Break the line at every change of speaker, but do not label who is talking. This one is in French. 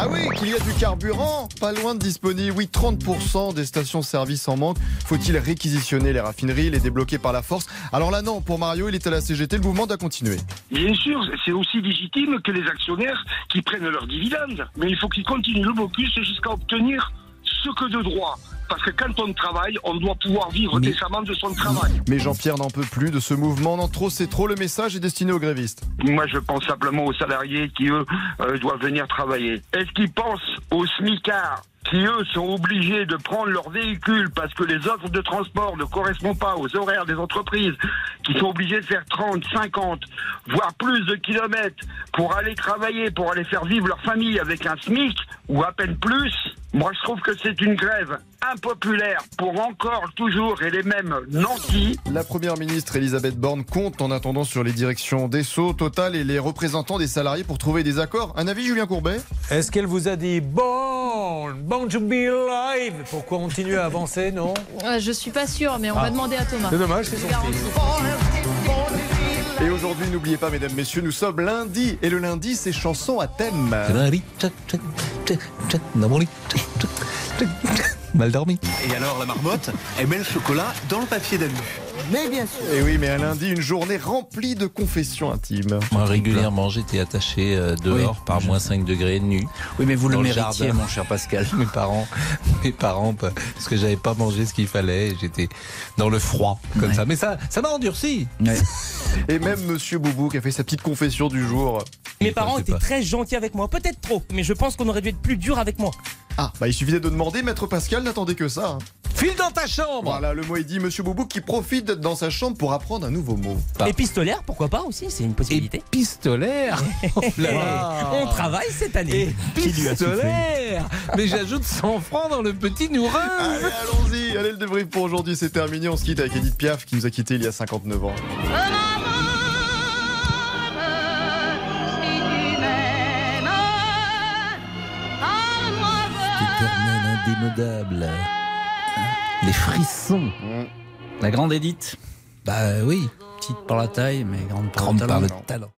Ah oui, qu'il y a du carburant, pas loin de disponible. Oui, 30% des stations-service en manque. Faut-il réquisitionner les raffineries, les débloquer par la force? Alors là, non, pour Mario, il est à la CGT, le mouvement doit continuer.
Bien sûr, c'est aussi légitime que les actionnaires qui prennent leurs dividendes. Mais il faut qu'ils continuent le blocus jusqu'à obtenir ce que de droit. Parce que quand on travaille, on doit pouvoir vivre décemment de son travail.
Mais Jean-Pierre n'en peut plus de ce mouvement. Non, trop, c'est trop. Le message est destiné aux grévistes.
Moi, je pense simplement aux salariés qui, eux, euh, doivent venir travailler. Est-ce qu'ils pensent aux smicards qui, eux, sont obligés de prendre leur véhicule parce que les offres de transport ne correspondent pas aux horaires des entreprises, qui sont obligés de faire 30, 50, voire plus de kilomètres pour aller travailler, pour aller faire vivre leur famille avec un SMIC ou à peine plus moi, je trouve que c'est une grève impopulaire pour encore, toujours et les mêmes nantis.
La première ministre Elisabeth Borne compte en attendant sur les directions des Sceaux, Total et les représentants des salariés pour trouver des accords. Un avis, Julien Courbet?
Est-ce qu'elle vous a dit bon, bon to be alive pour continuer à avancer, non
Euh, Je suis pas sûre, mais on va demander à Thomas.
C'est dommage, c'est son.
Et aujourd'hui, n'oubliez pas, mesdames, messieurs, nous sommes lundi. Et le lundi, c'est chanson à thème.
Mal dormi.
Et alors la marmotte, elle met le chocolat dans le papier d'alu.
Et oui, mais un lundi, une journée remplie de confessions intimes.
Moi, régulièrement, j'étais attaché euh, dehors
Oui,
par
je-
moins 5 degrés nu.
Oui, mais vous le
le
méritiez,
jardin.
mon cher Pascal.
Mes parents, mes parents, pa- parce que j'avais pas mangé ce qu'il fallait, j'étais dans le froid, comme
Ouais.
ça. Mais ça, ça m'a endurci.
Ouais.
Et même Monsieur Boubou qui a fait sa petite confession du jour.
Mes parents étaient
pas.
très gentils avec moi, peut-être trop, mais je pense qu'on aurait dû être plus dur avec moi.
Ah, bah il suffisait de demander, Maître Pascal n'attendait que ça.
File dans ta chambre.
Voilà, le mot est dit, Monsieur Boubou qui profite d'être dans sa chambre pour apprendre un nouveau mot.
Ah.
Épistolaire, pourquoi pas aussi, c'est une possibilité.
Épistolaire. Oh là là.
On travaille cette année.
Épistolaire. Mais j'ajoute 100 francs dans le petit nourrin.
Allez, allons-y, allez, le débrief pour aujourd'hui, c'est terminé. On se quitte avec Edith Piaf qui nous a quittés il y a 59 ans.
Éternel indémodable. Les frissons.
La grande Édite.
Bah oui.
Petite par la taille, mais grande par
Grande
le
par le talent.